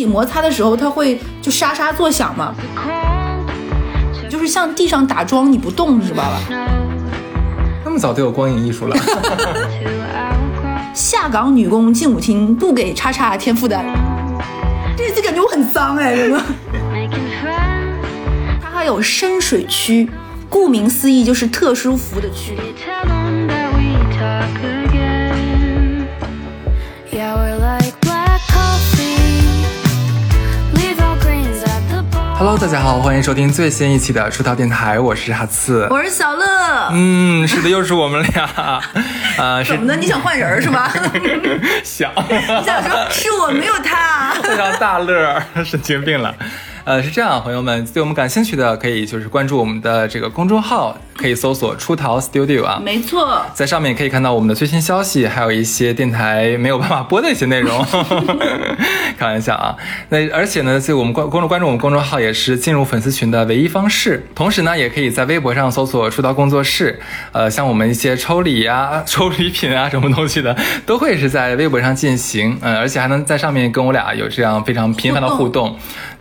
体摩擦的时候，它会就沙沙作响嘛，就是像地上打桩，你不动，你知道吧？那么早都有光影艺术了。下岗女工进舞厅，不给叉叉添负担。这次感觉我很脏哎，真的。它还有深水区，顾名思义就是特殊服务的区。Hello，大家好，欢迎收听最新一期的出逃电台，我是哈刺，我是小乐。嗯，是的，又是我们俩。啊，怎么的？你想换人是吧？想。你想说是我没有他？非常大乐，神经病了。呃，是这样，朋友们，对我们感兴趣的可以就是关注我们的这个公众号，可以搜索“出逃 Studio” 啊，没错，在上面可以看到我们的最新消息，还有一些电台没有办法播的一些内容。开玩笑啊，那而且呢，就我们关公众关注我们公众号也是进入粉丝群的唯一方式。同时呢，也可以在微博上搜索“出逃工作室”，呃，像我们一些抽礼呀、抽礼品啊什么东西的，都会是在微博上进行，嗯，而且还能在上面跟我俩有这样非常频繁的互动。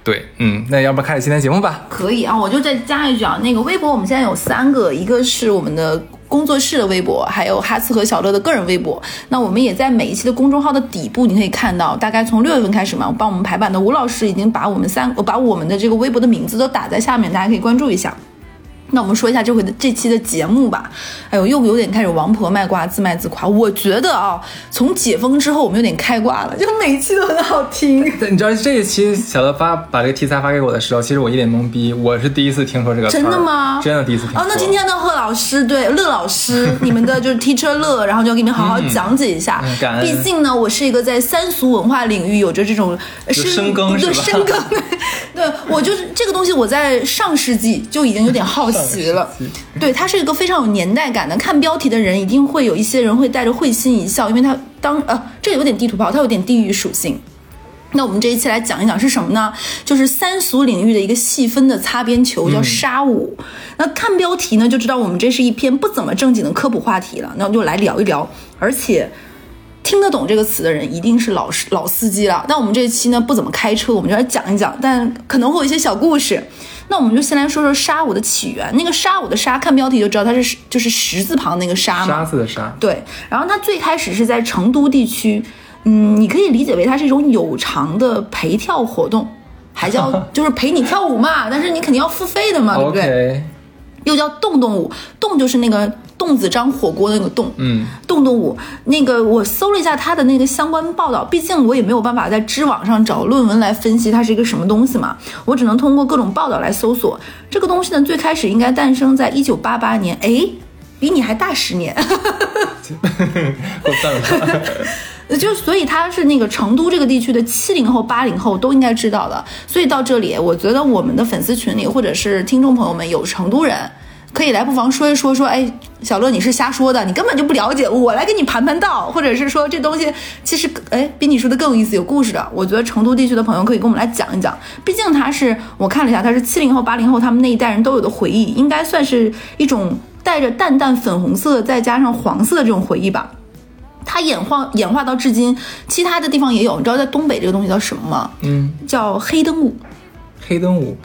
对，嗯，那要不开始今天节目吧？可以啊，我就再加一句啊，那个微博我们现在有三个，一个是我们的工作室的微博，还有哈斯和小乐的个人微博。那我们也在每一期的公众号的底部，你可以看到，大概从六月份开始嘛，帮我们排版的吴老师已经把我们三，把我们的这个微博的名字都打在下面，大家可以关注一下。那我们说一下这回的这期的节目吧。哎呦，又有点开始王婆卖瓜，自卖自夸。我觉得啊，从解封之后，我们有点开挂了，就每一期都很好听。对，你知道这一期小乐发把这个题材发给我的时候，其实我一脸懵逼，我是第一次听说这个。真的吗？真的第一次听。哦，那今天呢，贺老师对乐老师，你们的就是 Teacher 乐，然后就要给你们好好讲解一下。毕竟呢，我是一个在三俗文化领域有着这种深耕，对深耕。对我就是这个东西，我在上世纪就已经有点好奇了。对，它是一个非常有年代感的。看标题的人一定会有一些人会带着会心一笑，因为它当呃，这有点地图炮，它有点地域属性。那我们这一期来讲一讲是什么呢？就是三俗领域的一个细分的擦边球，叫沙舞。那看标题呢，就知道我们这是一篇不怎么正经的科普话题了。那我们就来聊一聊，而且听得懂这个词的人一定是老老司机了。那我们这一期呢，不怎么开车，我们就来讲一讲，但可能会有一些小故事。那我们就先来说说沙舞的起源。那个沙舞的沙，看标题就知道它是就是十字旁那个沙嘛。沙字的沙。对。然后它最开始是在成都地区，嗯，你可以理解为它是一种有偿的陪跳活动，还叫 就是陪你跳舞嘛，但是你肯定要付费的嘛，对不对？又叫动动舞，动就是那个。洞子张火锅的那个洞，嗯，洞洞舞，那个我搜了一下它的那个相关报道，毕竟我也没有办法在知网上找论文来分析它是一个什么东西嘛，我只能通过各种报道来搜索。这个东西呢，最开始应该诞生在一九八八年，哎，比你还大十年，够赞了，就所以它是那个成都这个地区的七零后、八零后都应该知道的。所以到这里，我觉得我们的粉丝群里或者是听众朋友们有成都人。可以来，不妨说一说，说，哎，小乐，你是瞎说的，你根本就不了解，我来给你盘盘道，或者是说这东西其实，哎，比你说的更有意思，有故事的。我觉得成都地区的朋友可以跟我们来讲一讲，毕竟他是我看了一下，他是七零后、八零后他们那一代人都有的回忆，应该算是一种带着淡淡粉红色再加上黄色的这种回忆吧。它演化演化到至今，其他的地方也有，你知道在东北这个东西叫什么吗？嗯，叫黑灯舞。黑灯舞。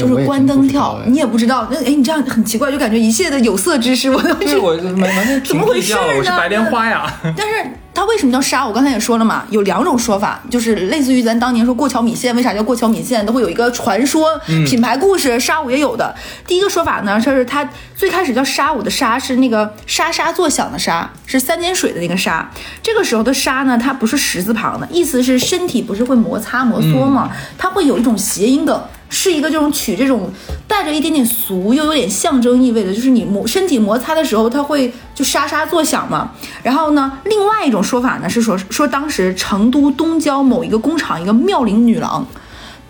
就是关灯跳，你也不知道，那哎，你这样很奇怪，就感觉一切的有色知识我都是我完全怎么回事呢？我是白莲花呀，但是。它为什么叫沙？我刚才也说了嘛，有两种说法，就是类似于咱当年说过桥米线，为啥叫过桥米线，都会有一个传说、品牌故事。沙舞也有的。第一个说法呢，就是它最开始叫沙舞的沙是那个沙沙作响的沙，是三点水的那个沙。这个时候的沙呢，它不是十字旁的，意思是身体不是会摩擦摩挲吗？它会有一种谐音梗，是一个这种取这种带着一点点俗又有点象征意味的，就是你摩身体摩擦的时候，它会就沙沙作响嘛。然后呢，另外一种。说法呢是说说当时成都东郊某一个工厂一个妙龄女郎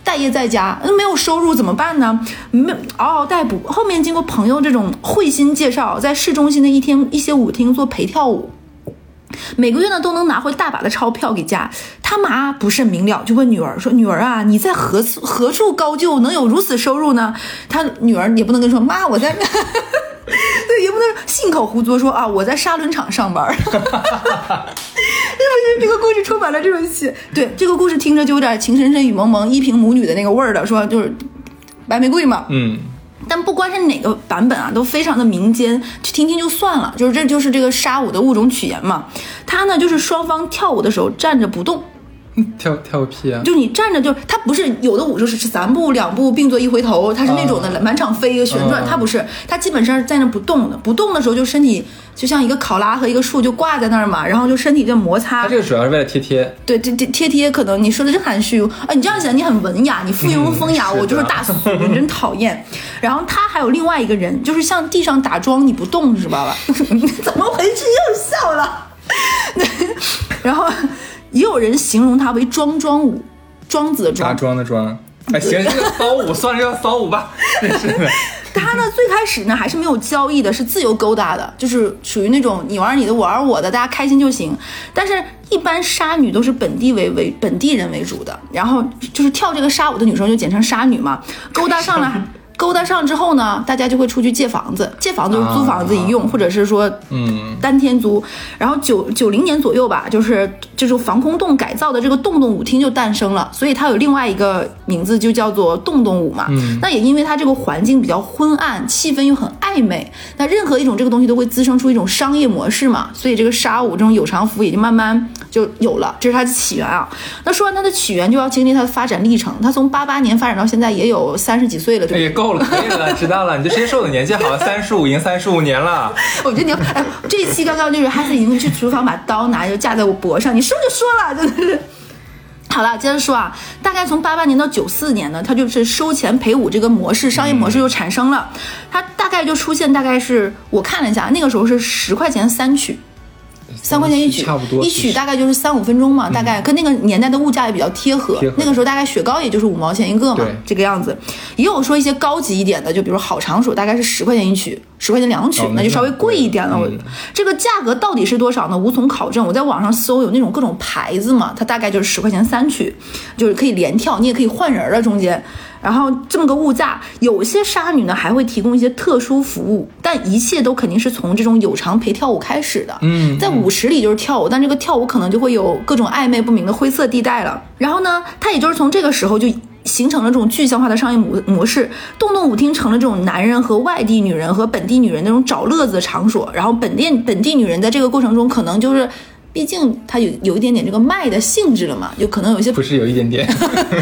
待业在家，那没有收入怎么办呢？没嗷嗷待哺。后面经过朋友这种会心介绍，在市中心的一天一些舞厅做陪跳舞，每个月呢都能拿回大把的钞票给家。他妈不甚明了，就问女儿说：“女儿啊，你在何处何处高就，能有如此收入呢？”他女儿也不能跟说妈，我在。对，也不能信口胡诌说啊！我在沙轮厂上班，是不是？这个故事充满了这种戏。对，这个故事听着就有点情深深雨蒙蒙、一萍母女的那个味儿的，说就是白玫瑰嘛。嗯，但不管是哪个版本啊，都非常的民间，去听听就算了。就是这就是这个沙舞的物种曲言嘛。它呢就是双方跳舞的时候站着不动，跳跳个屁啊！就你站着就它不是有的舞就是是三步两步并作一回头，它是那种的满场飞一个旋转，嗯它不是，它基本上是在那不动的。不动的时候就身体就像一个考拉和一个树就挂在那儿嘛，然后就身体在摩擦它。这个主要是为了贴贴，对，这这贴贴可能你说的真含蓄，啊，你这样想你很文雅，你附庸风雅，嗯我就是大俗，你真讨厌。然后他还有另外一个人，就是向地上打桩，你不动知道吧？怎么回事？又笑了。然后也有人形容它为庄庄舞，庄子的扎庄。桩的庄。哎，行，这个骚舞 算是叫骚舞吧，真是的。他呢最开始呢还是没有交易的，是自由勾搭的，就是属于那种你玩你的，我玩我的，大家开心就行。但是，一般杀女都是本地为为本地人为主的，然后就是跳这个杀舞的女生就简称杀女嘛，勾搭上了。勾搭上之后呢，大家就会出去借房子，借房子就是租房子一用，或者是说嗯，单天租。然后九九零年左右吧，就是就是防空洞改造的这个洞洞舞厅就诞生了，所以它有另外一个名字，就叫做洞洞舞嘛。嗯那也因为它这个环境比较昏暗，气氛又很暧昧，那任何一种这个东西都会滋生出一种商业模式嘛，所以这个沙舞这种有偿服务也就慢慢就有了，这是它的起源啊。那说完它的起源，就要经历它的发展历程。它从八八年发展到现在也有三十几岁了，就哎也够了，可以了，知道了。你就直接说我的年纪好了，三十五，已经三十五年了。我觉得你要，哎，这一期刚刚就是哈斯已经去厨房把刀拿就架在我脖上，你说就说了，真的是。好了，接着说啊，大概从八八年到九四年呢，它就是收钱赔五这个模式，商业模式就产生了。它大概就出现，大概是我看了一下，那个时候是十块钱三曲，三块钱一曲，差不多。一曲大概就是三五分钟嘛，大概跟那个年代的物价也比较贴合。贴合那个时候大概雪糕也就是五毛钱一个嘛，这个样子。也有说一些高级一点的，就比如好长手，大概是十块钱一曲，十块钱两曲，哦那那就稍微贵一点了。我嗯这个价格到底是多少呢？无从考证。我在网上搜有那种各种牌子嘛，它大概就是十块钱三曲，就是可以连跳，你也可以换人了中间。然后这么个物价，有些杀女呢还会提供一些特殊服务，但一切都肯定是从这种有偿陪跳舞开始的。嗯在舞池里就是跳舞，但这个跳舞可能就会有各种暧昧不明的灰色地带了。然后呢，它也就是从这个时候就。形成了这种具象化的商业模模式，洞洞舞厅成了这种男人和外地女人和本地女人那种找乐子的场所。然后本地本地女人在这个过程中，可能就是，毕竟它有有一点点这个卖的性质了嘛，有可能有一些不是有一点点，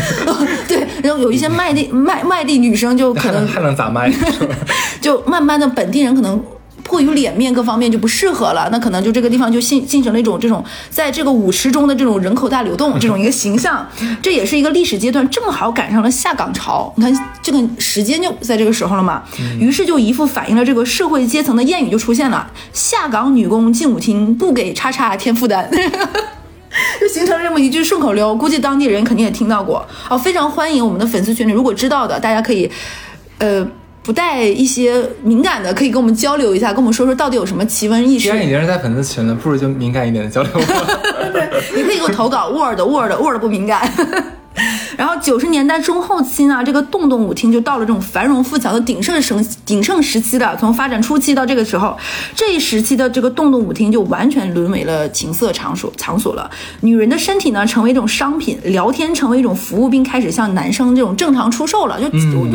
对，然后有一些卖地卖卖地女生就可能 还能咋卖？就慢慢的本地人可能迫于脸面各方面就不适合了，那可能就这个地方就形形成了一种这种在这个舞池中的这种人口大流动 这种一个形象，这也是一个历史阶段，正好赶上了下岗潮。你看这个时间就在这个时候了嘛，于是就一副反映了这个社会阶层的谚语就出现了：下岗女工进舞厅，不给叉叉添负担。就形成了这么一句顺口溜，估计当地人肯定也听到过哦。非常欢迎我们的粉丝群里，如果知道的，大家可以，呃，不带一些敏感的，可以跟我们交流一下，跟我们说说到底有什么奇闻异事既然。已经是在粉丝群了，不如就敏感一点的交流吧。你可以给我投稿 Word Word Word 不敏感。然后九十年代中后期呢，这个洞洞舞厅就到了这种繁荣富强的鼎盛盛鼎盛时期的。从发展初期到这个时候，这一时期的这个洞洞舞厅就完全沦为了情色场所场所了。女人的身体呢，成为一种商品，聊天成为一种服务，并开始向男生这种正常出售了，就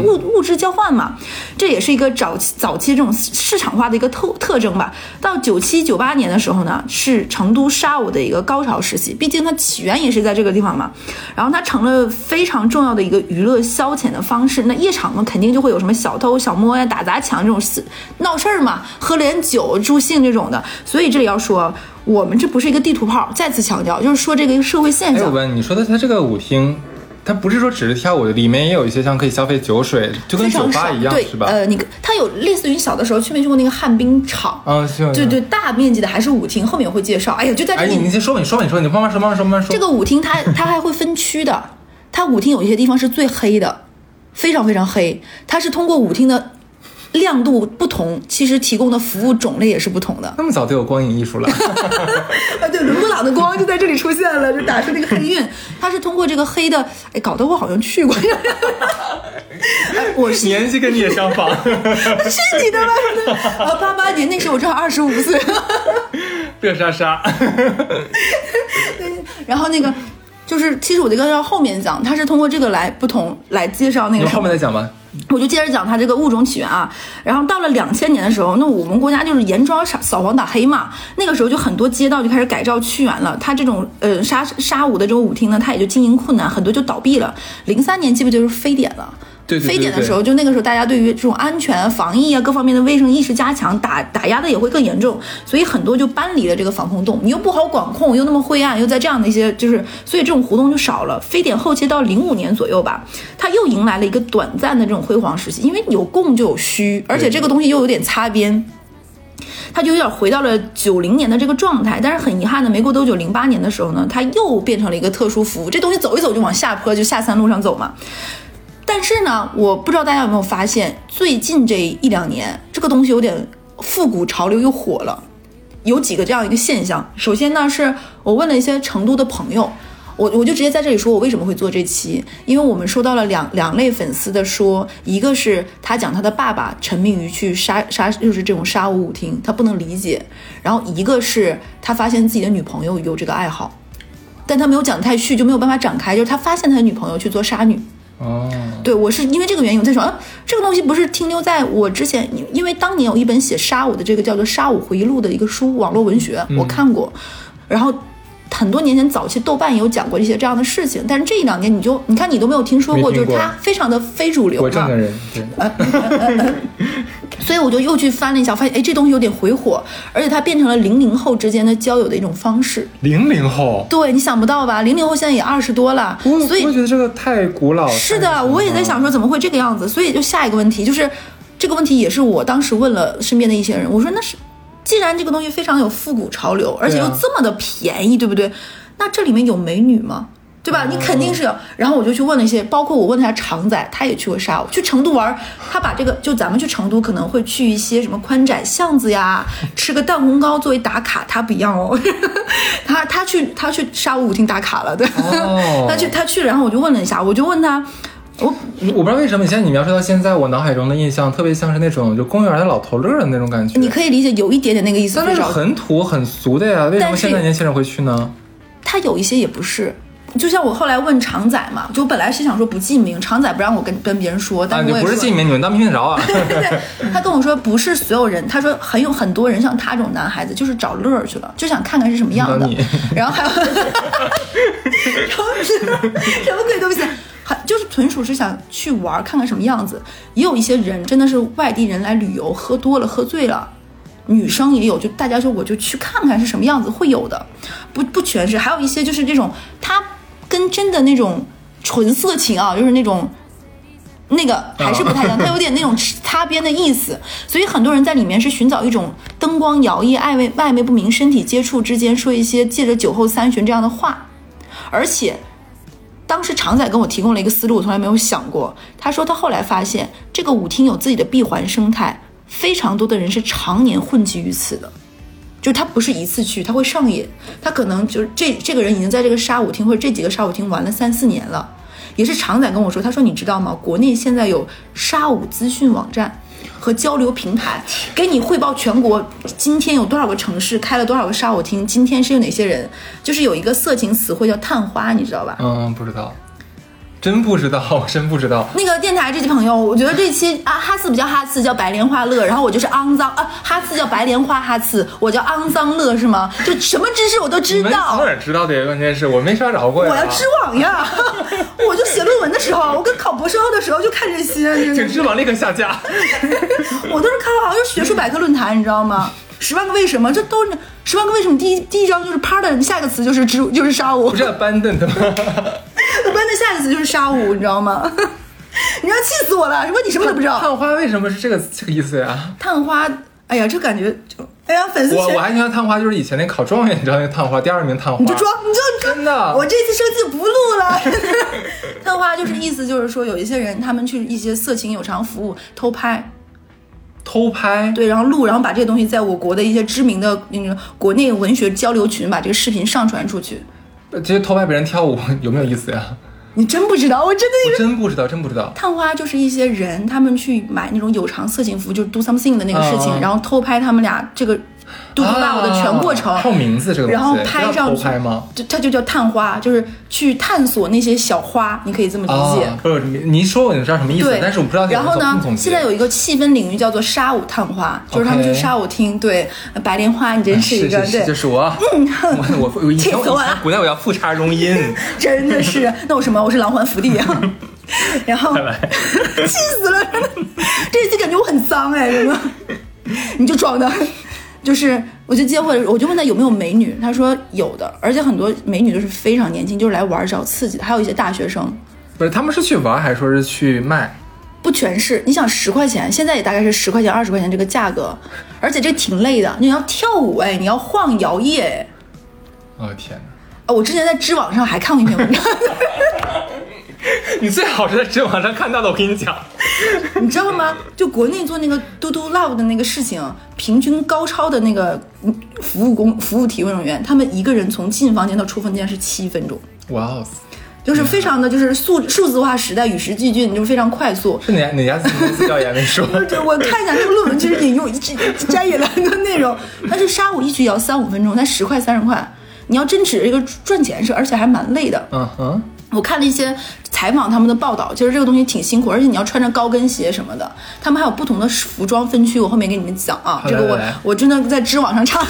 物物质交换嘛。这也是一个早期早期这种市场化的一个特特征吧。到九七九八年的时候呢，是成都沙舞的一个高潮时期，毕竟它起源也是在这个地方嘛。然后它成了非常重要的一个娱乐消遣的方式。那夜场呢，肯定就会有什么小偷小摸呀、打砸抢这种事闹事儿嘛，喝了点酒助兴这种的。所以这里要说，我们这不是一个地图炮，再次强调，就是说这个社会现哎，我象。问你说的，它这个舞厅，它不是说只是跳舞的，里面也有一些像可以消费酒水，就跟酒吧一样，对是，吧？呃，你它有类似于小的时候去没去过那个旱冰场？嗯，行。对对，大面积的还是舞厅，后面我会介绍。哎呀，就在这哎，里，你你先说吧，你说吧，你说，你慢慢说，慢慢说，慢慢说。这个舞厅它它还会分区的，它舞厅有一些地方是最黑的，非常非常黑。它是通过舞厅的亮度不同，其实提供的服务种类也是不同的。那么早就有光影艺术了，啊，对，伦勃朗的光就在这里出现了，就打出那个黑晕。它是通过这个黑的，哎，搞得我好像去过。哎，我是 年纪跟你也相仿。是你的吗？啊，八八年那时候我正好二十五岁。热莎莎，然后那个就是，其实我这个要后面讲，它是通过这个来不同来介绍那个后面再讲吧。我就接着讲它这个物种起源啊。然后到了两千年的时候，那我们国家就是严抓扫扫黄打黑嘛，那个时候就很多街道就开始改造屈原了。它这种呃沙沙舞的这种舞厅呢，它也就经营困难，很多就倒闭了。零三年基本就是非典了？非典的时候，就那个时候大家对于这种安全、防疫啊各方面的卫生意识加强，打打压的也会更严重，所以很多就搬离了这个防空洞。你又不好管控，又那么灰暗，又在这样的一些就是，所以这种活动就少了。非典后期到零五年左右吧，它又迎来了一个短暂的这种辉煌时期，因为有供就有需，而且这个东西又有点擦边。它就有点回到了九零年的这个状态，但是很遗憾的，没过多久，零八年的时候呢，它又变成了一个特殊服务。这东西走一走就往下坡，就下三路上走嘛。但是呢，我不知道大家有没有发现，最近这一两年，这个东西有点复古潮流又火了。有几个这样一个现象。首先呢，是我问了一些成都的朋友，我我就直接在这里说，我为什么会做这期，因为我们收到了两两类粉丝的说，一个是他讲他的爸爸沉迷于去杀杀，就是这种杀舞舞厅，他不能理解；然后一个是他发现自己的女朋友有这个爱好，但他没有讲太细，就没有办法展开，就是他发现他的女朋友去做杀女。哦，对我是因为这个原因，我在说，啊，这个东西不是停留在我之前，因因为当年有一本写沙五的这个叫做《沙五回忆录》的一个书，网络文学，我看过，然后很多年前早期豆瓣也有讲过一些这样的事情，但是这一两年你就你看你都没有听说过，过。就是它非常的非主流嘛。我正的，人，对，所以我就又去翻了一下，发现哎这东西有点回火，而且它变成了零零后之间的交友的一种方式。零零后，对你想不到吧？零零后现在也二十多了，我所以我觉得这个太古老。是的，我也在想说怎么会这个样子，所以就下一个问题就是，这个问题也是我当时问了身边的一些人，我说那是，既然这个东西非常有复古潮流，而且又这么的便宜，对不对？那这里面有美女吗？对吧？你肯定是有。然后我就去问了一些，包括我问他常仔，他也去过沙舞，去成都玩，他把这个就咱们去成都可能会去一些什么宽窄巷子呀，吃个蛋烘糕作为打卡，他不一样哦，他他去他去沙舞舞厅打卡了，对，哦 他去他去了，然后我就问了一下，我就问他，我我不知道为什么，现在你描述到现在，我脑海中的印象特别像是那种就公园的老头乐的那种感觉。你可以理解有一点点那个意思，但那是很土很俗的呀，为什么现在年轻人会去呢？他有一些也不是。就像我后来问常仔嘛，就本来是想说不记名，常仔不让我跟跟别人说，啊，但是你不是记名，你们当没听着啊？他跟我说不是所有人，他说很有很多人像他这种男孩子就是找乐儿去了，就想看看是什么样的。然后还有，然后什么鬼东西，还就是纯属是想去玩儿看看什么样子。也有一些人真的是外地人来旅游，喝多了喝醉了。女生也有，就大家说我就去看看是什么样子，会有的，不不全是，还有一些就是这种，他跟真的那种纯色情啊，就是那种那个还是不太一样，它有点那种擦边的意思，所以很多人在里面是寻找一种灯光摇曳、暧昧暧昧不明、身体接触之间说一些借着酒后三巡这样的话，而且。当时常仔跟我提供了一个思路，我从来没有想过。他说他后来发现，这个舞厅有自己的闭环生态，非常多的人是常年混迹于此的。就他不是一次去，他会上瘾，他可能就是这这个人已经在这个沙舞厅或者这几个沙舞厅玩了三四年了。也是常仔跟我说，他说你知道吗？国内现在有沙舞资讯网站和交流平台，给你汇报全国今天有多少个城市开了多少个沙舞厅，今天是有哪些人，就是有一个色情词汇叫探花，你知道吧？嗯，不知道，真不知道，我真不知道。那个电台这期朋友，我觉得这期啊哈次不叫哈次，叫白莲花乐，然后我就是肮脏啊，哈次叫白莲花哈次，我叫肮脏乐是吗？就什么知识我都知你们从哪。儿知道的？关键是我没刷着过呀。我要知网呀！我就写论文的时候，我跟考博士后的时候就看这些，请知网立刻下架。我都是看好像就是学术百科论坛，你知道吗？十万个为什么，这都是十万个为什么。第一第一章就是 pardon，下一个词就是知就是杀我，不是 abandoned 吗？我班的下一个词就是沙舞，你知道吗？你要气死我了！什么你什么都不知道？探花为什么是这个这个意思呀？探花，哎呀，这感觉就，哎呀，粉丝群我我还喜欢探花，就是以前那考状元，你知道那个探花，第二名探花。你就装，你就真的我这次生气不录了。探花就是意思就是说，有一些人他们去一些色情有偿服务偷拍，偷拍。对，然后录，然后把这些东西在我国的一些知名的那个国内文学交流群把这个视频上传出去。这些偷拍别人跳舞 有没有意思呀？你真不知道，我真的我真不知道，真不知道。探花就是一些人，他们去买那种有偿色情服，就是 do something 的那个事情，然后偷拍他们俩这个嘟嘟 love 的全过程，啊还有名字这个，然后拍这叫上去偷拍吗？就它就叫探花，就是去探索那些小花，你可以这么理解。啊，不是你你一说我就知道什么意思对，，但是我不知道然后呢，现在有一个细分领域叫做沙舞探花，就是他们去沙舞厅。对，白莲花，你真是一个是是是，就对，是我，我我 我气死我了前古代我要复查容音，真的是。那我什么？我是狼环福地啊。然后气死了，这一期感觉我很脏哎，真的。你就装的，就是我就接回来，我就问他有没有美女，他说有的，而且很多美女都是非常年轻，就是来玩儿找刺激的，还有一些大学生。不是他们是去玩还是说是去卖？不全是，你想十块钱，现在也大概是十块钱、二十块钱这个价格，而且这挺累的，你要跳舞哎，你要晃摇曳哎。哦天哪！啊，我之前在知网上还看过一篇文章，你最好是在知网上看到的，我跟你讲。你知道吗？就国内做那个嘟嘟 love 的那个事情，平均高超的那个嗯服务工服务提问人员，他们一个人从进房间到出房间是七分钟，哇哦，就是非常的就是数数字化时代与时俱进，就是非常快速。是哪哪家公司调研的说？对，我看一下这个论文，其实引用摘摘引了很多内容。但是沙舞一局也要三五分钟，才十块三十块，你要真指着这个赚钱是，而且还蛮累的。嗯哼，我看了一些采访他们的报道，其实这个东西挺辛苦，而且你要穿着高跟鞋什么的。他们还有不同的服装分区，我后面给你们讲啊。这个我我真的在知网上查。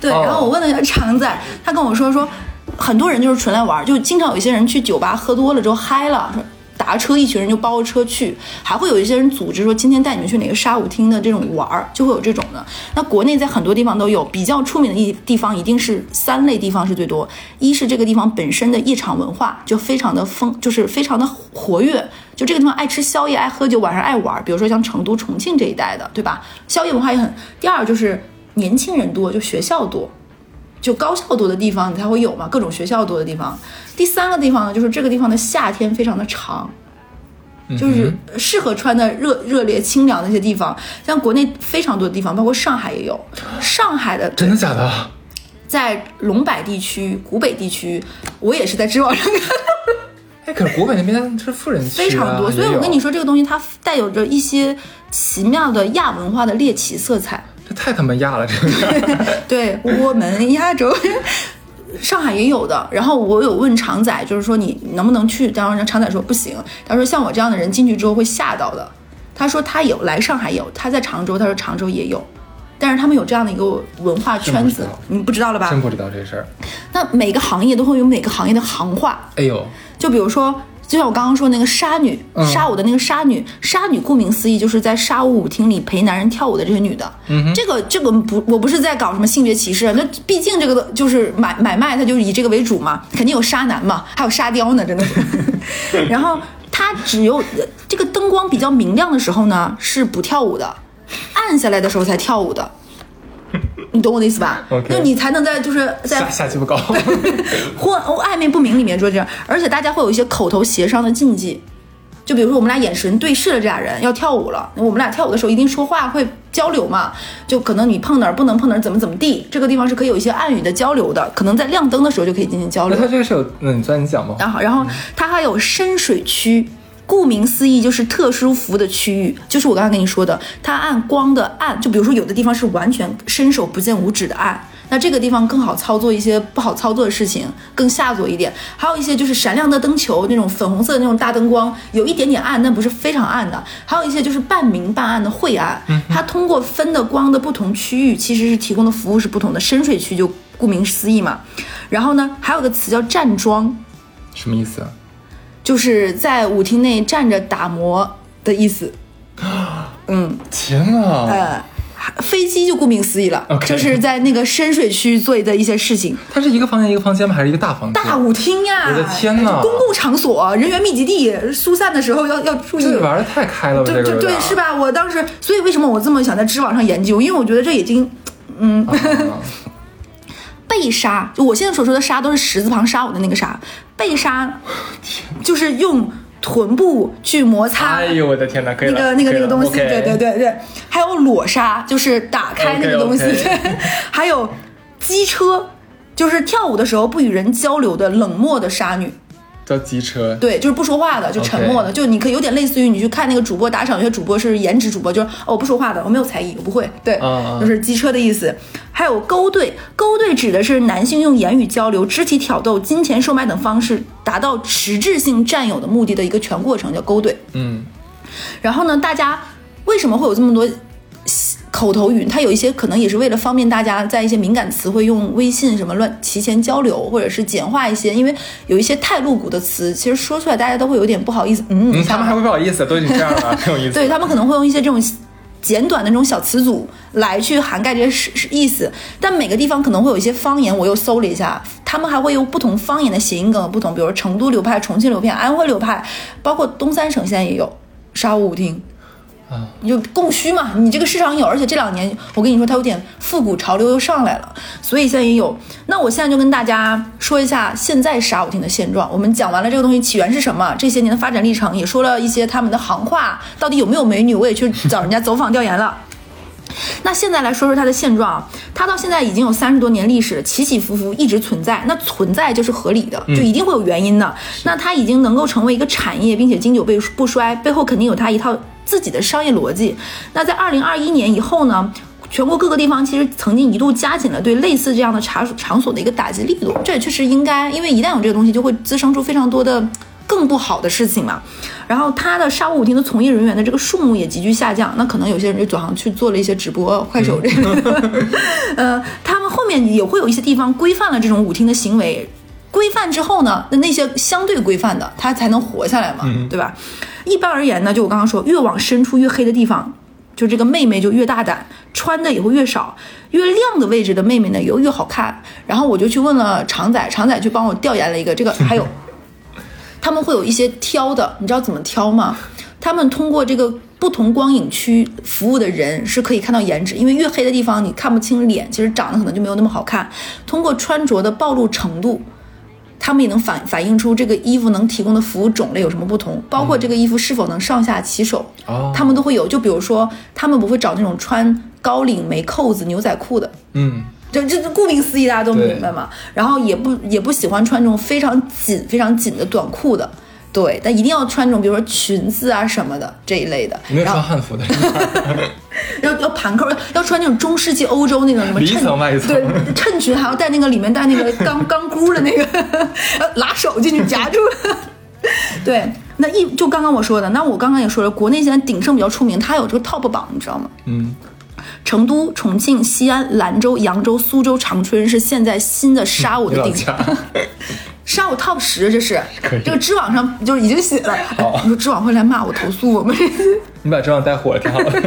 对，哦然后我问了一下常仔，他跟我说说，很多人就是纯来玩，就经常有一些人去酒吧喝多了之后嗨了，说打车，一群人就包个车去，还会有一些人组织说今天带你们去哪个沙舞厅的这种玩儿，就会有这种的。那国内在很多地方都有，比较出名的一地方一定是三类地方是最多，一是这个地方本身的夜场文化就非常的丰，就是非常的活跃。就这个地方爱吃宵夜、爱喝酒，晚上爱玩儿，比如说像成都、重庆这一带的，对吧？宵夜文化也很。第二就是年轻人多，就学校多，就高校多的地方你才会有嘛，各种学校多的地方。第三个地方呢，就是这个地方的夏天非常的长，就是适合穿的热热烈清凉的一些地方，像国内非常多的地方，包括上海也有。上海的真的假的？在龙柏地区、古北地区，我也是在知网上看到 哎，可是古北那边是富人区、啊，非常多，所以我跟你，说，这个东西它带有着一些奇妙的亚文化的猎奇色彩。这 太他妈亚了，这个。对我们亚洲，上海也有的。然后我有问常仔，就是说你能不能去？然后常仔说不行，他说像我这样的人进去之后会吓到的。他说他有来上海有，他在常州，他说常州也有，但是他们有这样的一个文化圈子不，你不知道了吧真？不知道这事儿。那每个行业都会有每个行业的行话，哎呦，就比如说，就像我刚刚说那个杀女，嗯杀舞的那个杀女，杀女顾名思义就是在杀舞舞厅里陪男人跳舞的这些女的。嗯、这个这个不，我不是在搞什么性别歧视，那毕竟这个就是买买卖，它就是以这个为主嘛，肯定有杀男嘛，还有沙雕呢，真的是。然后它只有这个灯光比较明亮的时候呢是不跳舞的，暗下来的时候才跳舞的。你懂我的意思吧 OK 就你才能在就是在下下气不高。或暧昧不明里面说这样，而且大家会有一些口头协商的禁忌，就比如说我们俩眼神对视了，这俩人要跳舞了，我们俩跳舞的时候一定说话会交流嘛，就可能你碰哪儿不能碰哪儿，怎么怎么地，这个地方是可以有一些暗语的交流的，可能在亮灯的时候就可以进行交那流。他这个是有，那你算你讲吧。然后，然后它还有深水区，顾名思义就是特殊服务的区域，就是我刚才跟你说的，它按光的暗，就比如说有的地方是完全伸手不见五指的暗。那这个地方更好操作一些不好操作的事情，更下作一点。还有一些就是闪亮的灯球，那种粉红色的那种大灯光，有一点点暗，但不是非常暗的。还有一些就是半明半暗的晦暗，它通过分的光的不同区域，其实是提供的服务是不同的。深水区就顾名思义嘛。然后呢，还有个词叫站桩，什么意思啊？就是在舞厅内站着打磨的意思。嗯，天啊！呃，飞机就顾名思义了就是在那个深水区做的一些事情。它是一个房间一个房间吗？还是一个大房间？大舞厅呀，我的天哪公共场所、人员密集地，疏散的时候要要注意。这玩的太开了吧？对对对，这个有点是？吧？我当时，所以为什么我这么想在知网上研究？因为我觉得这已经啊 被杀，就我现在所说的杀都是十字旁杀我的那个杀，被杀就是用臀部去摩擦。哎呦我的天哪！可以那个那个那个东西，对对对对，还有裸杀，就是打开那个东西 还有机车，就是跳舞的时候不与人交流的冷漠的杀女，叫机车，对，就是不说话的，就沉默的。就你可以有点类似于你去看那个主播打赏，有些主播是颜值主播，就是哦我不说话的，我没有才艺，我不会，对，就是机车的意思。还有勾兑，勾兑指的是男性用言语交流、肢体挑逗、金钱售卖等方式达到实质性占有的目的的一个全过程，叫勾兑。嗯，然后呢，大家为什么会有这么多口头语？它有一些可能也是为了方便大家在一些敏感词汇用微信什么乱提前交流，或者是简化一些，因为有一些太露骨的词，其实说出来大家都会有点不好意思。嗯，嗯，他们还会不好意思，都已经这样了，很有意思。对他们可能会用一些这种简短的那种小词组来去涵盖这些是是意思，但每个地方可能会有一些方言，我又搜了一下，他们还会用不同方言的谐音梗不同，比如成都流派、重庆流派、安徽流派，包括东三省现在也有沙舞舞厅。啊，你就供需嘛，你这个市场有，而且这两年我跟你说，它有点复古潮流又上来了，所以现在也有。那我现在就跟大家说一下现在沙舞厅的现状。我们讲完了这个东西起源是什么，这些年的发展历程，也说了一些他们的行话，到底有没有美女，我也去找人家走访调研了。那现在来说说它的现状啊，它到现在已经有三十多年历史了，起起伏伏一直存在。那存在就是合理的，就一定会有原因的。那它已经能够成为一个产业，并且经久不不衰，背后肯定有它一套自己的商业逻辑。那在二零二一年以后呢？全国各个地方其实曾经一度加紧了对类似这样的场场所的一个打击力度，这也确实应该，因为一旦有这个东西，就会滋生出非常多的更不好的事情嘛。然后他的沙舞舞厅的从业人员的这个数目也急剧下降，那可能有些人就转行去做了一些直播、快手这个。呃，他们后面也会有一些地方规范了这种舞厅的行为。规范之后呢，那那些相对规范的，他才能活下来嘛，对吧？一般而言呢，就我刚刚说，越往深处越黑的地方，就这个妹妹就越大胆，穿的也会越少，越亮的位置的妹妹呢又越好看。然后我就去问了常仔，常仔去帮我调研了一个这个，还有他们会有一些挑的，你知道怎么挑吗？他们通过这个不同光影区服务的人是可以看到颜值，因为越黑的地方你看不清脸，其实长得可能就没有那么好看。通过穿着的暴露程度。他们也能反反映出这个衣服能提供的服务种类有什么不同，包括这个衣服是否能上下其手，哦。他们都会有。就比如说，他们不会找那种穿高领没扣子牛仔裤的，嗯，就这顾名思义，大家都明白嘛。然后也不也不喜欢穿这种非常紧非常紧的短裤的，对，但一定要穿那种比如说裙子啊什么的这一类的。有没有穿汉服的？要 要盘扣，要要穿那种中世纪欧洲那种什么里层外层对衬裙，还要带那个里面带那个钢钢 箍的那个，要拉手进去夹住。对，那一就刚刚我说的，那我刚刚也说了，国内现在鼎盛比较出名，它有这个 top 榜，你知道吗？嗯，成都、重庆、西安、兰州、扬州、苏州、长春是现在新的沙舞的顶家，沙舞 top 十，这是这个知网上就是已经写了。哦你说知网会来骂我投诉我们？你把知网带火了，挺好的。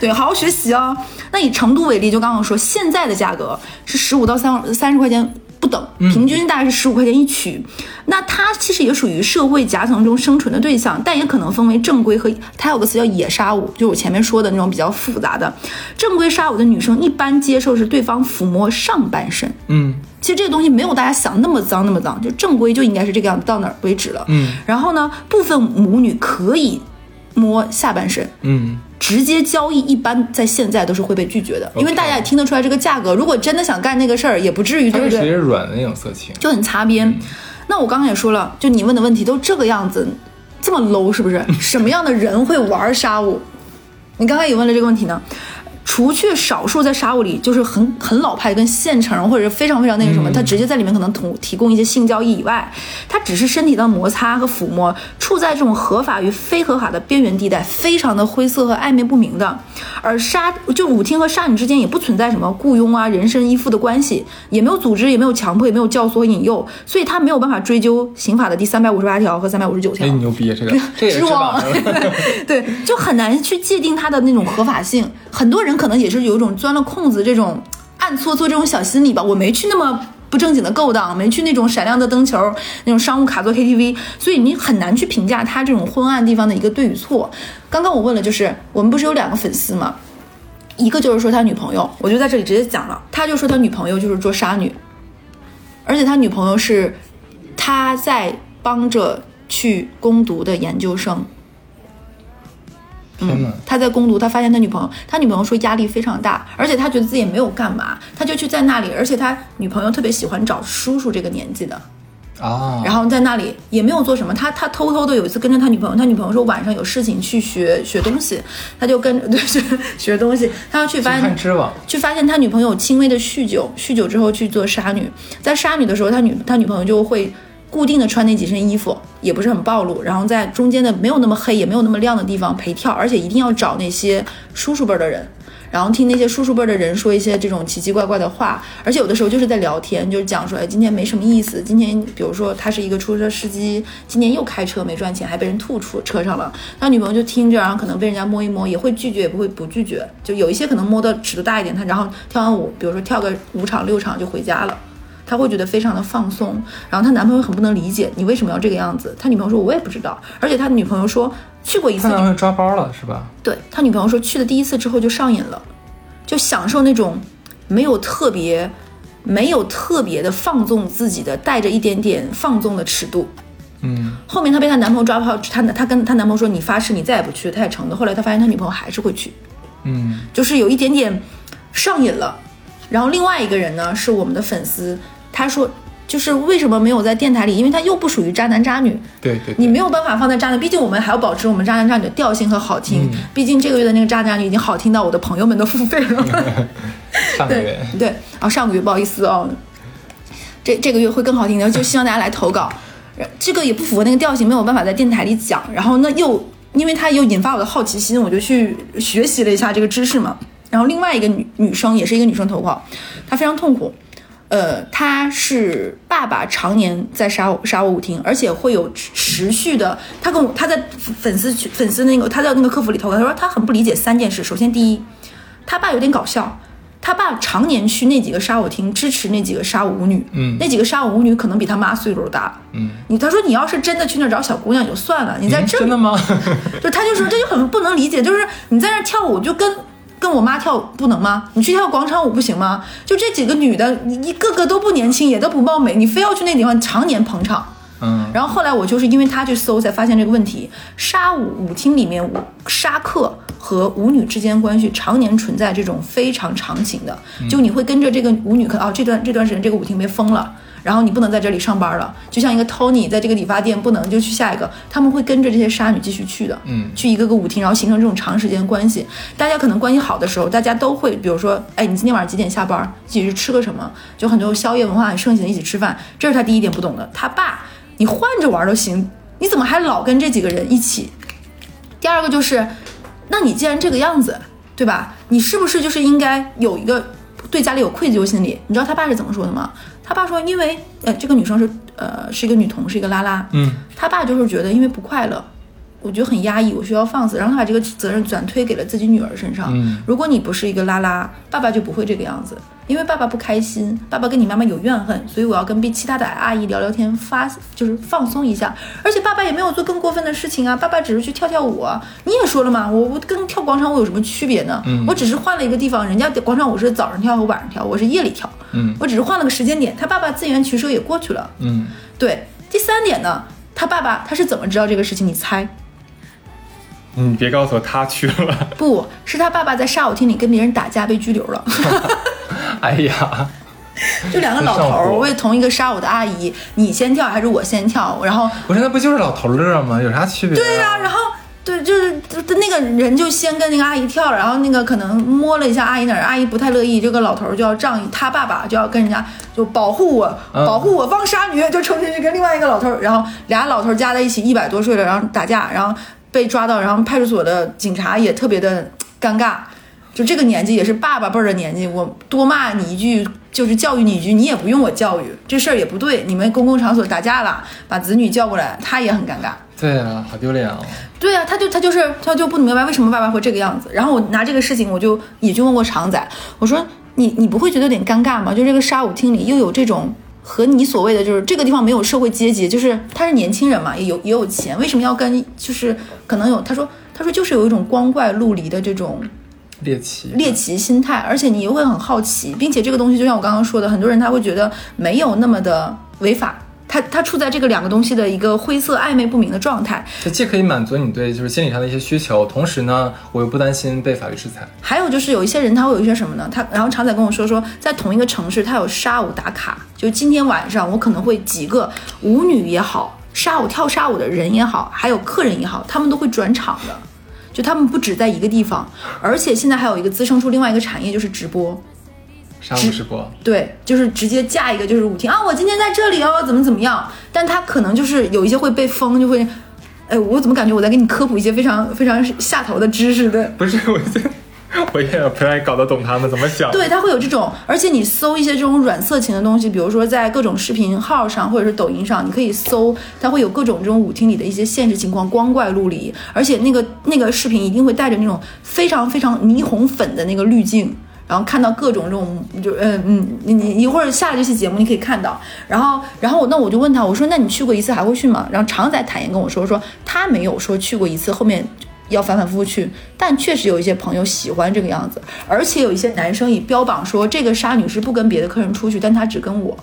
对，好好学习哦。那以成都为例，就刚刚说，现在的价格是十五到三三十块钱不等，平均大概是十五块钱一曲。那它其实也属于社会夹层中生存的对象，但也可能分为正规和它有个词叫野杀舞，就是我前面说的那种比较复杂的。正规杀舞的女生一般接受是对方抚摸上半身。嗯，其实这个东西没有大家想那么脏那么脏，就正规就应该是这个样子，到哪儿为止了。嗯，然后呢，部分母女可以摸下半身，嗯，直接交易一般在现在都是会被拒绝的，因为大家也听得出来这个价格，如果真的想干那个事儿，也不至于，对不对？软的那种色情。就很擦边。那我刚刚也说了，就你问的问题都这个样子，这么 low 是不是？什么样的人会玩沙舞？你刚刚也问了这个问题呢。除去少数在沙舞里就是很很老派跟现成或者是非常非常那个什么，他直接在里面可能提提供一些性交易以外，他只是身体的摩擦和抚摸，处在这种合法与非合法的边缘地带，非常的灰色和暧昧不明的。而沙就舞厅和沙女之间也不存在什么雇佣啊、人身依附的关系，也没有组织，也没有强迫，也没有教唆引诱，所以他没有办法追究刑法的第三百五十八条和三百五十九条哎，。牛逼，这个这也是。对，就很难去界定它的那种合法性。很多人可能也是有一种钻了空子这种暗搓搓这种小心理吧。我没去那么不正经的勾当，没去那种闪亮的灯球那种商务卡座 KTV，所以你很难去评价他这种昏暗地方的一个对与错。刚刚我问了，就是我们不是有两个粉丝吗？一个就是说他女朋友，我就在这里直接讲了，他就说他女朋友就是做杀女，而且他女朋友是他在帮着去攻读的研究生。天哪！他在攻读，他发现他女朋友，他女朋友说压力非常大，而且他觉得自己也没有干嘛，他就去在那里，而且他女朋友特别喜欢找叔叔这个年纪的，啊，然后在那里也没有做什么，他他偷偷的有一次跟着他女朋友，他女朋友说晚上有事情去学学东西，他就跟 对学学东西，他要去发现去发现他女朋友轻微的酗酒，酗酒之后去做杀女，在杀女的时候，他女他女朋友就会固定的穿那几身衣服，也不是很暴露，然后在中间的没有那么黑也没有那么亮的地方陪跳，而且一定要找那些叔叔辈的人。然后听那些叔叔辈的人说一些这种奇奇怪怪的话，而且有的时候就是在聊天，就是讲说，哎，今天没什么意思。今天比如说他是一个出租车司机，今年又开车没赚钱，还被人吐出车上了。他女朋友就听着，然后可能被人家摸一摸，也会拒绝，也不会不拒绝。就有一些可能摸的尺度大一点，他然后跳完舞，比如说跳个五场六场就回家了。他会觉得非常的放松，然后她男朋友很不能理解你为什么要这个样子。她女朋友说：“我也不知道。”而且他女朋友说去过一次他男朋友抓包了是吧？对他女朋友说，去的第一次之后就上瘾了，就享受那种没有特别、没有特别的放纵自己的，带着一点点放纵的尺度。嗯，后面她被她男朋友抓包，她她跟她男朋友说：“你发誓你再也不去。”她也成的。后来她发现她女朋友还是会去，嗯，就是有一点点上瘾了。然后另外一个人呢，是我们的粉丝，他说。就是为什么没有在电台里？因为他又不属于渣男渣女，对对，对你没有办法放在渣男，毕竟我们还要保持我们渣男渣女的调性和好听。嗯毕竟这个月的那个渣男已经好听到我的朋友们都付费了。对 上个月对，啊，上个月不好意思哦，这这个月会更好听的，就希望大家来投稿。这个也不符合那个调性，没有办法在电台里讲。然后那，又因为它又引发我的好奇心，我就去学习了一下这个知识嘛。然后另外一个女女生也是一个女生投稿，她非常痛苦。呃，他是爸爸常年在杀我杀我舞厅，而且会有持续的。他跟我他在粉丝群粉丝那个他在那个客服里头，他，说他很不理解三件事。首先，第一，他爸有点搞笑，他爸常年去那几个杀舞厅支持那几个杀舞舞女，嗯那几个杀舞舞女可能比他妈岁数大。嗯，你他说你要是真的去那儿找小姑娘就算了，你在这儿、真的吗？就他就说这就很不能理解，就是你在那儿跳舞就跟跟我妈跳舞不能吗？你去跳广场舞不行吗？就这几个女的，你一个个都不年轻，也都不貌美，你非要去那地方常年捧场。嗯，然后后来我就是因为他去搜，才发现这个问题。沙舞舞厅里面舞沙客和舞女之间关系常年存在这种非常长情的，就你会跟着这个舞女，可哦这段这段时间这个舞厅被封了。然后你不能在这里上班了，就像一个 Tony 在这个理发店不能就去下一个，他们会跟着这些杀女继续去的，嗯去一个个舞厅，然后形成这种长时间关系。大家可能关系好的时候，大家都会，比如说，哎，你今天晚上几点下班？一起去吃个什么？就很多宵夜文化很盛行，一起吃饭。这是他第一点不懂的。他爸，你换着玩都行，你怎么还老跟这几个人一起？第二个就是，那你既然这个样子，对吧？你是不是就是应该有一个对家里有愧疚心理？你知道他爸是怎么说的吗？他爸说，因为呃，这个女生是呃是一个女同，是一个拉拉，嗯，他爸就是觉得因为不快乐，我觉得很压抑，我需要放肆，然后他把这个责任转推给了自己女儿身上。嗯如果你不是一个拉拉，爸爸就不会这个样子，因为爸爸不开心，爸爸跟你妈妈有怨恨，所以我要跟其他的阿姨聊聊天，发就是放松一下。而且爸爸也没有做更过分的事情啊，爸爸只是去跳跳舞啊。你也说了嘛，我我跟跳广场舞有什么区别呢？嗯我只是换了一个地方，人家广场舞是早上跳和晚上跳，我是夜里跳，嗯我只是换了个时间点。他爸爸自圆其说也过去了。嗯，对，第三点呢，他爸爸他是怎么知道这个事情？你猜？你别告诉我他去了。不是他爸爸在杀舞厅里跟别人打架被拘留了，哎呀，就两个老头为同一个杀舞的阿姨，你先跳还是我先跳？然后我说那不就是老头乐吗？有啥区别、对呀、然后对，就是就那个人就先跟那个阿姨跳了，然后那个可能摸了一下阿姨哪儿，阿姨不太乐意，这个老头就要仗义，他爸爸就要跟人家就保护我，嗯保护我方杀女，就冲进去跟另外一个老头，然后俩老头加在一起一百多岁了，然后打架，然后被抓到，然后派出所的警察也特别的尴尬。就这个年纪也是爸爸辈儿的年纪，我多骂你一句就是教育你一句，你也不用我教育，这事儿也不对。你们公共场所打架了，把子女叫过来，他也很尴尬。对啊，好丢脸哦。对啊，他就他就是他就不明白为什么爸爸会这个样子。然后我拿这个事情，我就也去问过常仔，我说你你不会觉得有点尴尬吗？就这个沙舞厅里又有这种和你所谓的就是这个地方没有社会阶级，就是他是年轻人嘛，也有也有钱，为什么要跟就是可能有他说他说就是有一种光怪陆离的这种猎奇，猎奇心态，而且你又会很好奇，并且这个东西就像我刚刚说的，很多人他会觉得没有那么的违法，它它处在这个两个东西的一个灰色暧昧不明的状态。这既可以满足你对就是心理上的一些需求，同时呢，我又不担心被法律制裁。还有就是有一些人他会有一些什么呢？他然后常仔跟我说说，在同一个城市，他有沙舞打卡，就今天晚上我可能会几个舞女也好，沙舞跳沙舞的人也好，还有客人也好，他们都会转场的。就他们不止在一个地方，而且现在还有一个滋生出另外一个产业，就是直播。沙舞直播，对，就是直接架一个就是舞厅啊，我今天在这里哦，怎么怎么样？但他可能就是有一些会被封，就会，哎，我怎么感觉我在给你科普一些非常非常下头的知识对？不是，我这我也不太搞得懂他们怎么想。对，他会有这种，而且你搜一些这种软色情的东西，比如说在各种视频号上或者是抖音上，你可以搜，它会有各种这种舞厅里的一些现实情况，光怪陆离，而且那个那个视频一定会带着那种非常非常霓虹粉的那个滤镜。然后看到各种这种，就嗯嗯，你你一会儿下了这期节目，你可以看到。然后然后那我就问他，我说那你去过一次还会去吗？然后常仔坦言跟我说，说他没有说去过一次，后面要反反复复去。但确实有一些朋友喜欢这个样子，而且有一些男生也标榜说这个沙女士不跟别的客人出去，但她只跟我。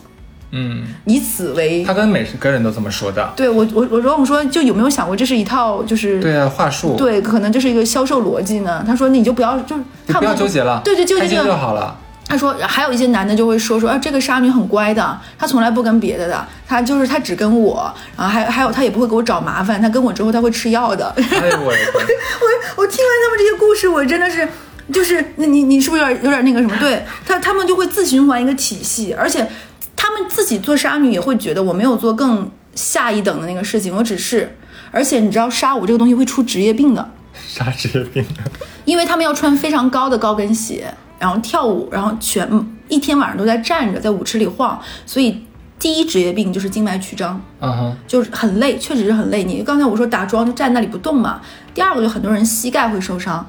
嗯，以此为他跟每个人都这么说的。对我，我我说我说就有没有想过这是一套就是对啊话术，对，可能这是一个销售逻辑呢？他说你就不要就是不要纠结了，对对，纠结就好了。他说还有一些男的就会说说啊，这个沙女很乖的，她从来不跟别的的，她就是她只跟我，然后还还有她也不会给我找麻烦，她跟我之后她会吃药的。哎呦我 我我听完他们这些故事，我真的是就是那你你是不是有点有点那个什么？对他他们就会自循环一个体系，而且。他们自己做杀女也会觉得我没有做更下一等的那个事情，我只是，而且你知道杀舞这个东西会出职业病的，啥职业病？因为他们要穿非常高的高跟鞋，然后跳舞，然后全一天晚上都在站着，在舞池里晃，所以第一职业病就是静脉曲张，嗯哼，就是很累，确实是很累。你刚才我说打桩就站那里不动嘛，第二个就很多人膝盖会受伤。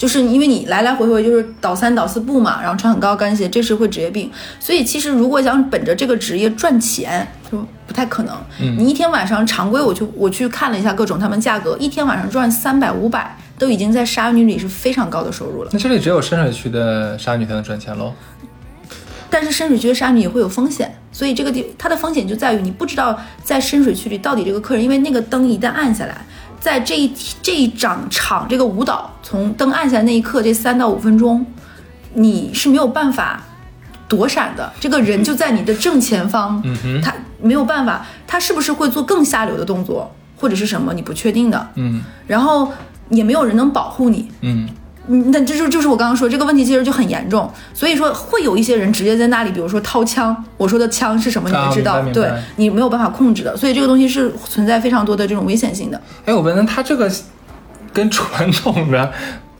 就是因为你来来回回就是倒三倒四步嘛，然后穿很高跟鞋，这是会职业病。所以其实如果想本着这个职业赚钱，就不太可能。你一天晚上常规，我去我去看了一下各种他们价格，一天晚上赚三百五百，都已经在杀女里是非常高的收入了。那这里只有深水区的鲨女才能赚钱喽？但是深水区的鲨女也会有风险，所以这个地它的风险就在于你不知道在深水区里到底这个客人，因为那个灯一旦暗下来。在这一这一场场这个舞蹈从灯暗下来那一刻，这三到五分钟，你是没有办法躲闪的。这个人就在你的正前方，他没有办法，他是不是会做更下流的动作，或者是什么，你不确定的。嗯，然后也没有人能保护你。嗯。嗯，那这就就是我刚刚说这个问题，其实就很严重。所以说会有一些人直接在那里，比如说掏枪。我说的枪是什么，你们知道？对你没有办法控制的。所以这个东西是存在非常多的这种危险性的。哎，我问问他这个跟传统的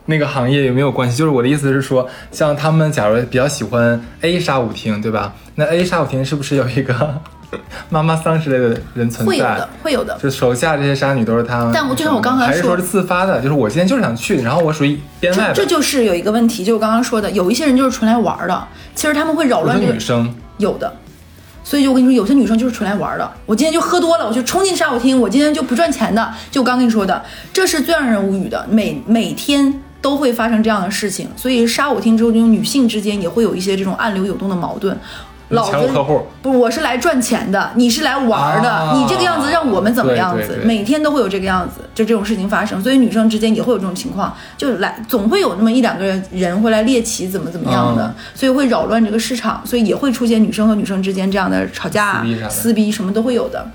那个行业有没有关系？就是我的意思是说，像他们假如比较喜欢 A 杀舞厅，对吧？那 A 杀舞厅是不是有一个？妈妈桑之类的人存在，会有的，会有的。就手下这些杀女都是他们，但我就像我刚才说，还是说是自发的？就是我今天就是想去，然后我属于编外的。这就是有一个问题，就我刚刚说的，有一些人就是纯来玩的，其实他们会扰乱这个女生，有的。所以就我跟你说，有些女生就是纯来玩的。我今天就喝多了，我就冲进杀舞厅，我今天就不赚钱的。就我刚跟你说的，这是最让人无语的，每每天都会发生这样的事情。所以杀舞厅之后，这种女性之间也会有一些这种暗流涌动的矛盾。老子不，我是来赚钱的，你是来玩的，你这个样子让我们怎么样子？每天都会有这个样子，就这种事情发生，所以女生之间也会有这种情况，就来总会有那么一两个人会来猎奇，怎么怎么样的，所以会扰乱这个市场，所以也会出现女生和女生之间这样的吵架、撕逼什么都会有的。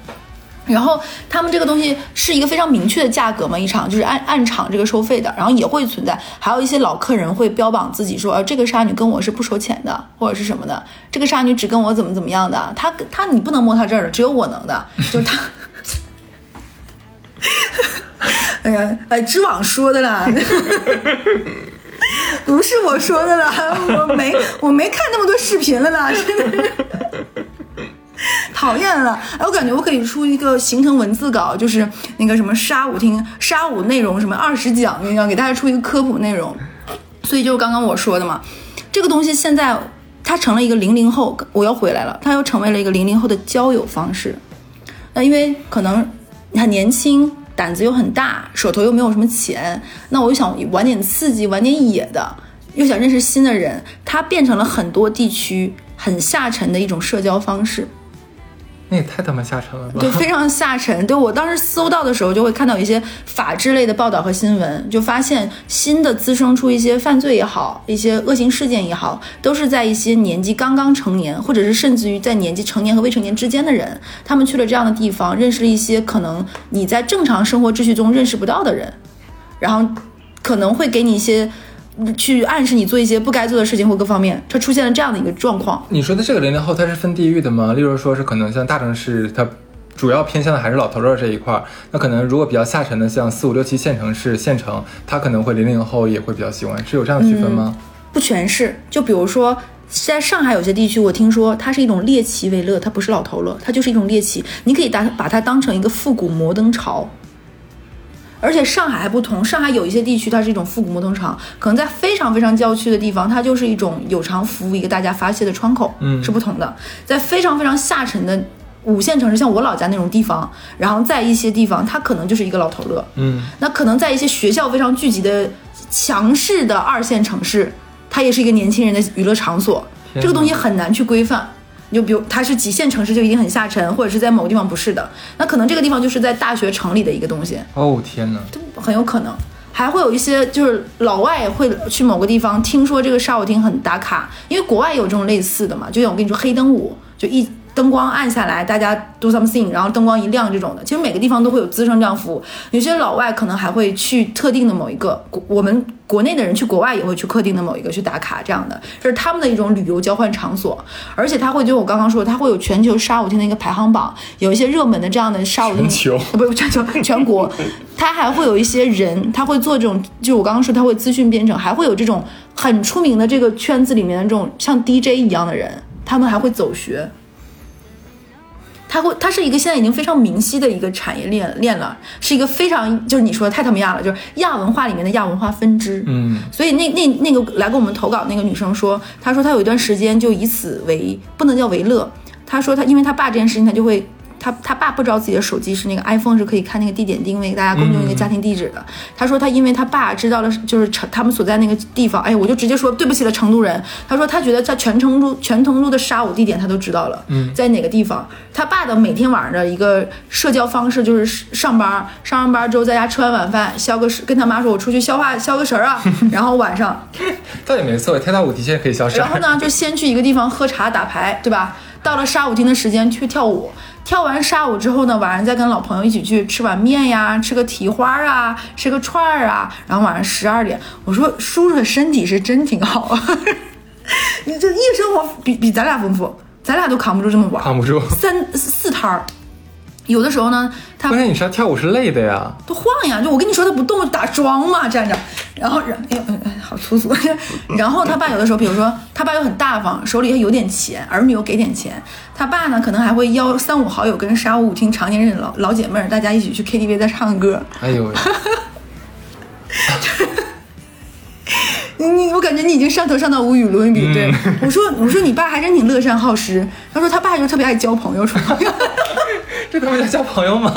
然后他们这个东西是一个非常明确的价格嘛，一场就是按按场这个收费的，然后也会存在，还有一些老客人会标榜自己说，呃，这个杀女跟我是不收钱的，或者是什么的，这个杀女只跟我怎么怎么样的，他他你不能摸他这儿的，只有我能的，就是他。哎呀，哎，知网说的啦，不是我说的啦，我没我没看那么多视频了啦，真的。讨厌了！哎，我感觉我可以出一个行程文字稿，就是那个什么沙舞厅沙舞内容什么二十讲，那个给大家出一个科普内容。所以就是刚刚我说的嘛，这个东西现在它成了一个零零后，我要回来了，它又成为了一个零零后的交友方式。那因为可能你很年轻，胆子又很大，手头又没有什么钱，那我就想玩点刺激，玩点野的，又想认识新的人，它变成了很多地区很下沉的一种社交方式。那也太他妈下沉了吧！就非常下沉。对我当时搜到的时候，就会看到一些法制类的报道和新闻，就发现新的滋生出一些犯罪也好，一些恶性事件也好，都是在一些年纪刚刚成年，或者是甚至于在年纪成年和未成年之间的人，他们去了这样的地方，认识了一些可能你在正常生活秩序中认识不到的人，然后可能会给你一些。去暗示你做一些不该做的事情或各方面，它出现了这样的一个状况。你说的这个零零后，它是分地域的吗？例如说是可能像大城市，它主要偏向的还是老头乐这一块儿。那可能如果比较下沉的，像四五六七线城市、县城，它可能会零零后也会比较喜欢，是有这样的区分吗？不全是，就比如说在上海有些地区，我听说它是一种猎奇为乐，它不是老头乐，它就是一种猎奇，你可以把把它当成一个复古摩登潮。而且上海还不同，上海有一些地区它是一种复古摩登场，可能在非常非常郊区的地方，它就是一种有偿服务，一个大家发泄的窗口，嗯，是不同的。在非常非常下沉的五线城市，像我老家那种地方，然后在一些地方，它可能就是一个老头乐，嗯，那可能在一些学校非常聚集的强势的二线城市，它也是一个年轻人的娱乐场所，这个东西很难去规范。就比如它是几线城市就一定很下沉，或者是在某个地方不是的，那可能这个地方就是在大学城里的一个东西。哦天哪，很有可能，还会有一些就是老外会去某个地方，听说这个沙舞厅很打卡，因为国外有这种类似的嘛，就像我跟你说黑灯舞，就一。灯光暗下来，大家 do something，然后灯光一亮这种的，其实每个地方都会有资生这样服务。有些老外可能还会去特定的某一个，我们国内的人去国外也会去特定的某一个去打卡，这样的，这是他们的一种旅游交换场所。而且他会就我刚刚说，他会有全球沙舞厅的一个排行榜，有一些热门的这样的沙舞厅，全球不是全球全国，他还会有一些人，他会做这种，就我刚刚说他会资讯编程，还会有这种很出名的这个圈子里面的这种像 DJ 一样的人，他们还会走学。它会，它是一个现在已经非常明晰的一个产业链链了，是一个非常就是你说的太他妈亚了，就是亚文化里面的亚文化分支。嗯，所以那那那个来给我们投稿那个女生说，她说她有一段时间就以此为不能叫为乐，她说她因为她爸这件事情，她就会。他他爸不知道自己的手机是那个 iPhone 是可以看那个地点定位，大家公用一个家庭地址的。他说他因为他爸知道了，就是成他们所在那个地方，哎，我就直接说对不起了，成都人。他说他觉得在全成都全成都的杀我地点他都知道了，嗯，在哪个地方。他爸的每天晚上的一个社交方式就是上班，上完班之后在家吃完晚饭消个食，跟他妈说我出去消化消个食儿啊，然后晚上倒也没错，天道舞的确可以消食。然后呢，就先去一个地方喝茶打牌，对吧？到了沙舞厅的时间去跳舞。跳完沙舞之后呢，晚上再跟老朋友一起去吃碗面呀，吃个蹄花啊，吃个串儿啊，然后晚上十二点，我说叔叔的身体是真挺好，你这夜生活比比咱俩丰富，咱俩都扛不住这么玩，扛不住三四摊儿。有的时候呢，他关键你说跳舞是累的呀，都晃呀，就我跟你说他不动打桩嘛，站着，然后然哎呦哎好粗俗，然后他爸有的时候，比如说他爸又很大方，手里还有点钱，儿女又给点钱，他爸呢可能还会邀三五好友跟沙舞舞厅常年认识老老姐妹儿，大家一起去 KTV 再唱歌，哎呦。你你我感觉你已经上头上到无与伦比。对我说我说你爸还真挺乐善好施。他说他爸就特别爱交朋友，处朋友。这他妈叫交朋友吗？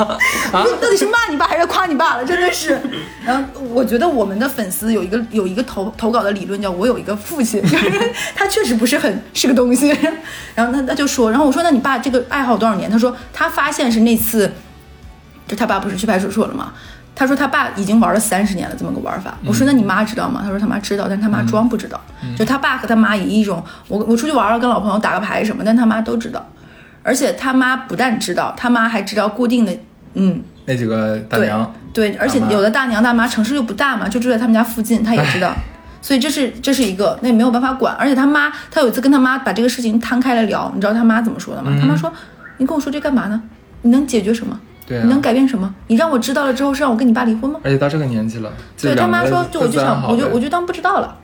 啊，到底是骂你爸还是夸你爸了？真的是。然后我觉得我们的粉丝有一个有一个投投稿的理论叫我有一个父亲，他确实不是很是个东西。然后他他就说，然后我说那你爸这个爱好多少年？他说他发现是那次，就他爸不是去派出所了吗？他说他爸已经玩了三十年了，这么个玩法。我说那你妈知道吗？他说他妈知道，但是他妈装不知道。就他爸和他妈以一种我我出去玩了，跟老朋友打个牌什么，但他妈都知道。而且他妈不但知道，他妈还知道固定的，嗯，那几个大娘。对，而且有的大娘大妈城市又不大嘛，就住在他们家附近，他也知道。所以这是这是一个，那也没有办法管。而且他妈，他有一次跟他妈把这个事情摊开了聊，你知道他妈怎么说的吗？他妈说：“你跟我说这干嘛呢？你能解决什么？”你能改变什么？你让我知道了之后是让我跟你爸离婚吗？而且到这个年纪了，对他妈说，就我就想，我就我就当不知道了。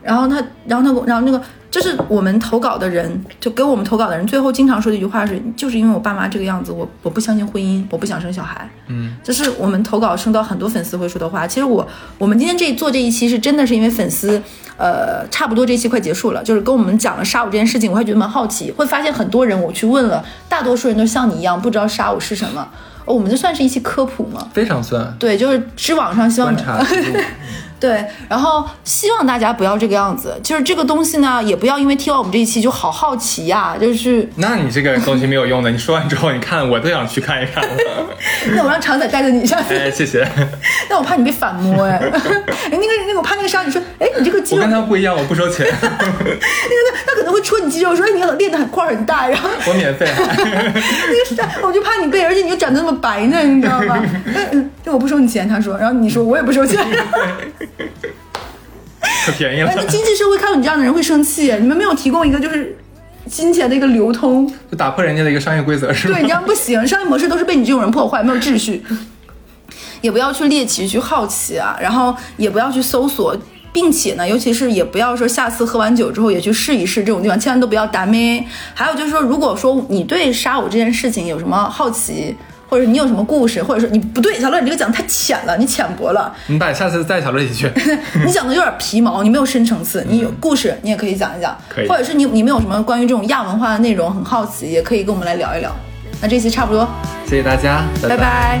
然后他，然后他，然后那个，就是我们投稿的人，就给我们投稿的人，最后经常说的一句话是，就是因为我爸妈这个样子，我我不相信婚姻，我不想生小孩。嗯，这是我们投稿收到很多粉丝会说的话。其实我我们今天这做这一期是真的是因为粉丝，呃，差不多这期快结束了，就是跟我们讲了杀我这件事情，我还觉得蛮好奇，会发现很多人我去问了，大多数人都像你一样不知道杀我是什么。我们这算是一期科普吗？非常算。对，就是知网上希望。对，然后希望大家不要这个样子，就是这个东西呢，也不要因为听完我们这一期就好好奇呀、就是那你这个东西没有用的，你说完之后，你看我都想去看一看了。那我让常仔带着你下次，哎，谢谢。那我怕你被反摸 哎，哎那个那个我怕那个沙你说，哎你这个肌肉，那个跟他不一样，我不收钱，那个他可能会戳你肌肉，说哎你练的很块很大，然后我免费。那个沙我就怕你背，而且你又长得那么白呢，你知道吗？嗯嗯，这我不收你钱，他说，然后你说我也不收钱。可便宜了哎，，那经济社会看到你这样的人会生气，你们没有提供一个就是金钱的一个流通，就打破人家的一个商业规则是吧对，？你这样不行，商业模式都是被你这种人破坏，没有秩序。也不要去猎奇、去好奇啊，然后也不要去搜索，并且呢，尤其是也不要说下次喝完酒之后也去试一试这种地方，千万都不要打咩。还有就是说，如果说你对杀我这件事情有什么好奇，或者你有什么故事，或者说你不对，小乐你这个讲得太浅了，你浅薄了，你把下次带小乐一起去。你讲的有点皮毛，你没有深层次，你有故事，你也可以讲一讲，可以。或者是你你们有什么关于这种亚文化的内容很好奇，也可以跟我们来聊一聊。那这期差不多，谢谢大家，拜拜